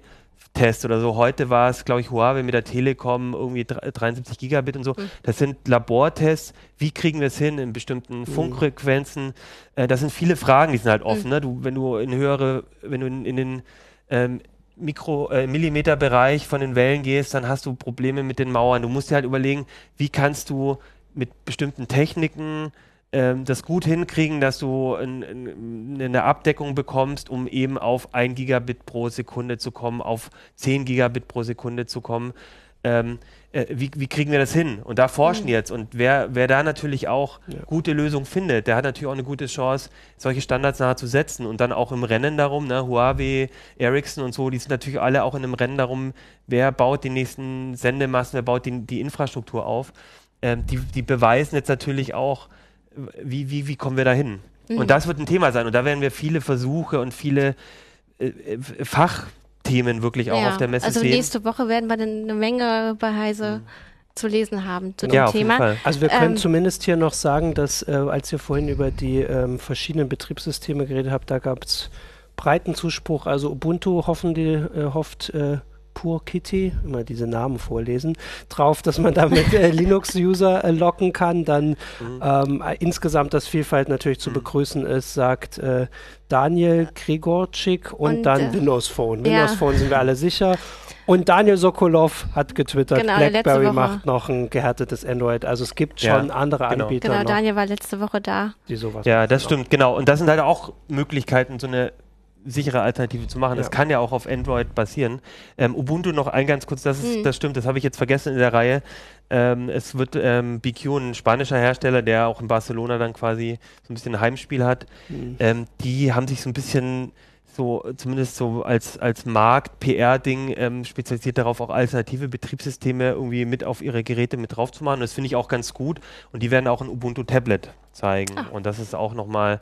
Test oder so. Heute war es, glaube ich, Huawei mit der Telekom irgendwie 73 Gigabit und so. Mhm. Das sind Labortests. Wie kriegen wir es hin in bestimmten mhm. Funkfrequenzen? Äh, das sind viele Fragen, die sind halt offen. Mhm. Ne? Du, wenn du in höhere, wenn du in, in den ähm, Mikro, äh, Millimeterbereich von den Wellen gehst, dann hast du Probleme mit den Mauern. Du musst dir halt überlegen, wie kannst du mit bestimmten Techniken ähm, das gut hinkriegen, dass du ein, ein, eine Abdeckung bekommst, um eben auf 1 Gigabit pro Sekunde zu kommen, auf 10 Gigabit pro Sekunde zu kommen. Ähm, äh, wie, wie, kriegen wir das hin? Und da forschen mhm. jetzt. Und wer, wer da natürlich auch ja. gute Lösungen findet, der hat natürlich auch eine gute Chance, solche Standards nahe zu setzen. Und dann auch im Rennen darum, ne, Huawei, Ericsson und so, die sind natürlich alle auch in einem Rennen darum, wer baut die nächsten Sendemassen, wer baut die, die Infrastruktur auf. Ähm, die, die beweisen jetzt natürlich auch, wie, wie, wie kommen wir da hin? Mhm. Und das wird ein Thema sein. Und da werden wir viele Versuche und viele äh, äh Fachthemen wirklich auch ja, auf der Messe also sehen. Also nächste Woche werden wir dann eine Menge bei Heise mhm. zu lesen haben zu dem ja, Thema. Also wir können ähm, zumindest hier noch sagen, dass äh, als ihr vorhin über die ähm, verschiedenen Betriebssysteme geredet habt, da gab es breiten Zuspruch. Also Ubuntu hoffen die, äh, hofft äh, Pur Kitty, immer diese Namen vorlesen, drauf, dass man damit äh, Linux-User äh, locken kann. Dann mhm. ähm, insgesamt das Vielfalt natürlich zu mhm. begrüßen ist, sagt äh, Daniel Grigorczyk und, und dann äh, Windows Phone. Windows ja. Phone sind wir alle sicher. Und Daniel Sokolov hat getwittert, genau, BlackBerry macht noch ein gehärtetes Android. Also es gibt schon ja, andere genau. Anbieter. Genau, Daniel war letzte Woche da. Die sowas ja, das stimmt, genau. Und das sind halt auch Möglichkeiten, so eine sichere Alternative zu machen. Ja. Das kann ja auch auf Android basieren. Ähm, Ubuntu noch ein ganz kurz, das, ist, mhm. das stimmt, das habe ich jetzt vergessen in der Reihe. Ähm, es wird ähm, BQ, ein spanischer Hersteller, der auch in Barcelona dann quasi so ein bisschen ein Heimspiel hat. Mhm. Ähm, die haben sich so ein bisschen so zumindest so als, als Markt-PR-Ding ähm, spezialisiert darauf, auch alternative Betriebssysteme irgendwie mit auf ihre Geräte mit drauf zu machen. Das finde ich auch ganz gut. Und die werden auch ein Ubuntu-Tablet zeigen. Ah. Und das ist auch nochmal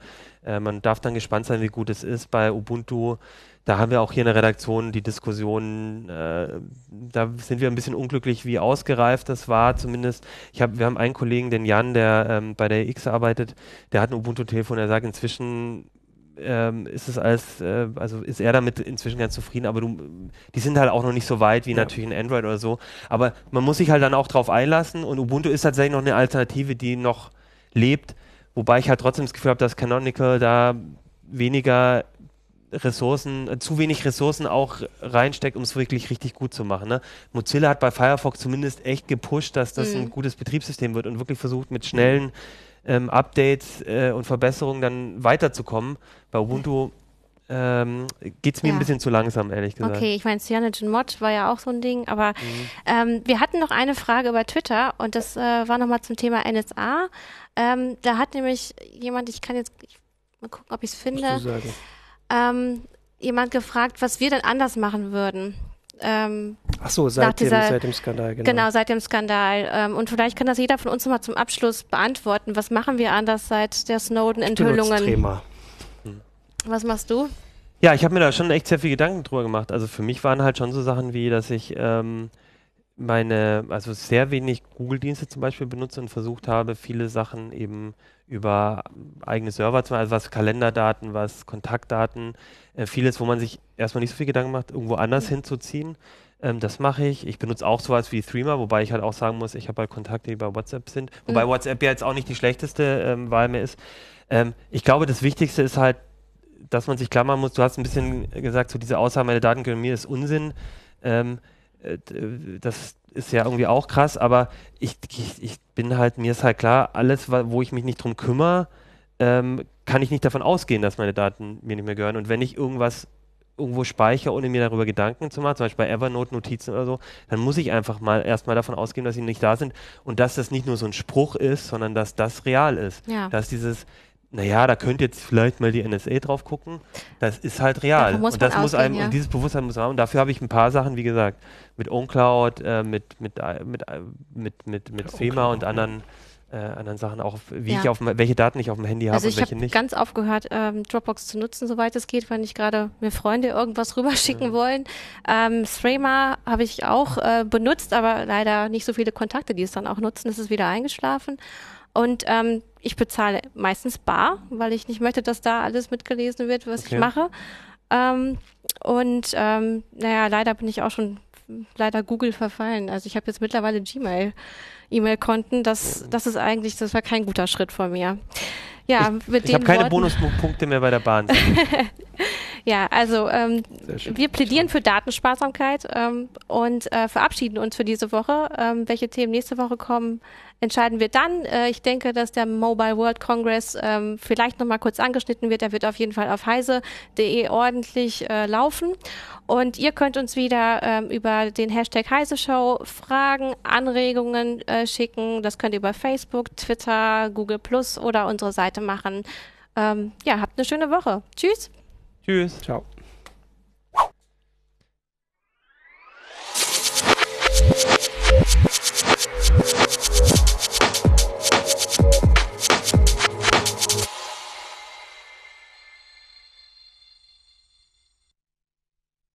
äh, man darf dann gespannt sein, wie gut es ist bei Ubuntu. Da haben wir auch hier in der Redaktion die Diskussion, äh, da sind wir ein bisschen unglücklich, wie ausgereift das war. Zumindest, ich hab, wir haben einen Kollegen, den Jan, der ähm, bei der X arbeitet, der hat ein Ubuntu-Telefon, der sagt, inzwischen ähm, ist es als, äh, also ist er damit inzwischen ganz zufrieden, aber du, die sind halt auch noch nicht so weit wie ja. natürlich ein Android oder so. Aber man muss sich halt dann auch drauf einlassen und Ubuntu ist tatsächlich noch eine Alternative, die noch lebt. Wobei ich halt trotzdem das Gefühl habe, dass Canonical da weniger Ressourcen, äh, zu wenig Ressourcen auch reinsteckt, um es wirklich richtig gut zu machen. Ne? Mozilla hat bei Firefox zumindest echt gepusht, dass das mhm. ein gutes Betriebssystem wird und wirklich versucht, mit schnellen ähm, Updates äh, und Verbesserungen dann weiterzukommen. Bei Ubuntu ähm, geht es mir ja. ein bisschen zu langsam, ehrlich gesagt. Okay, ich meine, Cyanogen Mod war ja auch so ein Ding, aber mhm. ähm, wir hatten noch eine Frage über Twitter und das äh, war nochmal zum Thema NSA. Ähm, da hat nämlich jemand, ich kann jetzt ich, mal gucken, ob ich es finde, ähm, jemand gefragt, was wir denn anders machen würden. Ähm, Ach so, seit, dieser, dem, seit dem Skandal, genau. Genau, seit dem Skandal. Ähm, und vielleicht kann das jeder von uns mal zum Abschluss beantworten. Was machen wir anders seit der Snowden-Enthüllungen? Was machst du? Ja, ich habe mir da schon echt sehr viel Gedanken drüber gemacht. Also für mich waren halt schon so Sachen wie, dass ich ähm, meine, also sehr wenig Google-Dienste zum Beispiel benutze und versucht habe, viele Sachen eben über eigene Server zu machen, also was Kalenderdaten, was Kontaktdaten, äh, vieles, wo man sich erstmal nicht so viel Gedanken macht, irgendwo anders mhm. hinzuziehen. Ähm, das mache ich. Ich benutze auch sowas wie Threema, wobei ich halt auch sagen muss, ich habe halt Kontakte, die bei WhatsApp sind. Wobei mhm. WhatsApp ja jetzt auch nicht die schlechteste ähm, Wahl mehr ist. Ähm, ich glaube, das Wichtigste ist halt, dass man sich klar machen muss, du hast ein bisschen gesagt, so diese Aussage, meine Daten gehören mir, ist Unsinn. Ähm, äh, das ist ja irgendwie auch krass, aber ich, ich, ich, bin halt, mir ist halt klar, alles, wo ich mich nicht drum kümmere, ähm, kann ich nicht davon ausgehen, dass meine Daten mir nicht mehr gehören. Und wenn ich irgendwas irgendwo speichere, ohne mir darüber Gedanken zu machen, zum Beispiel bei Evernote Notizen oder so, dann muss ich einfach mal erstmal davon ausgehen, dass sie nicht da sind und dass das nicht nur so ein Spruch ist, sondern dass das real ist. Ja. Dass dieses, naja, da könnte jetzt vielleicht mal die NSA drauf gucken. Das ist halt real. und das muss einem, ja. und dieses Bewusstsein muss man haben. Und dafür habe ich ein paar Sachen, wie gesagt, mit OwnCloud, äh, mit, mit, äh, mit, äh, mit, mit, mit FEMA und anderen, äh, anderen Sachen auch, wie ja. ich auf welche Daten ich auf dem Handy habe also und welche hab nicht. Ich habe ganz aufgehört, ähm, Dropbox zu nutzen, soweit es geht, wenn nicht gerade mir Freunde irgendwas rüberschicken ja. wollen. Ähm, Threema habe ich auch äh, benutzt, aber leider nicht so viele Kontakte, die es dann auch nutzen. Es ist wieder eingeschlafen. Und ähm, ich bezahle meistens bar, weil ich nicht möchte, dass da alles mitgelesen wird, was okay. ich mache. Ähm, und ähm, naja, leider bin ich auch schon leider Google verfallen. Also ich habe jetzt mittlerweile Gmail, E-Mail-Konten. Das, das ist eigentlich, das war kein guter Schritt von mir. Ja, ich, mit ich habe keine Bonuspunkte mehr bei der Bahn. Ja, also ähm, wir plädieren für Datensparsamkeit ähm, und äh, verabschieden uns für diese Woche. Ähm, welche Themen nächste Woche kommen, entscheiden wir dann. Äh, ich denke, dass der Mobile World Congress ähm, vielleicht nochmal kurz angeschnitten wird. Er wird auf jeden Fall auf heise.de ordentlich äh, laufen. Und ihr könnt uns wieder ähm, über den Hashtag Heise Show Fragen, Anregungen äh, schicken. Das könnt ihr über Facebook, Twitter, Google Plus oder unsere Seite machen. Ähm, ja, habt eine schöne Woche. Tschüss. Tschüss. Ciao.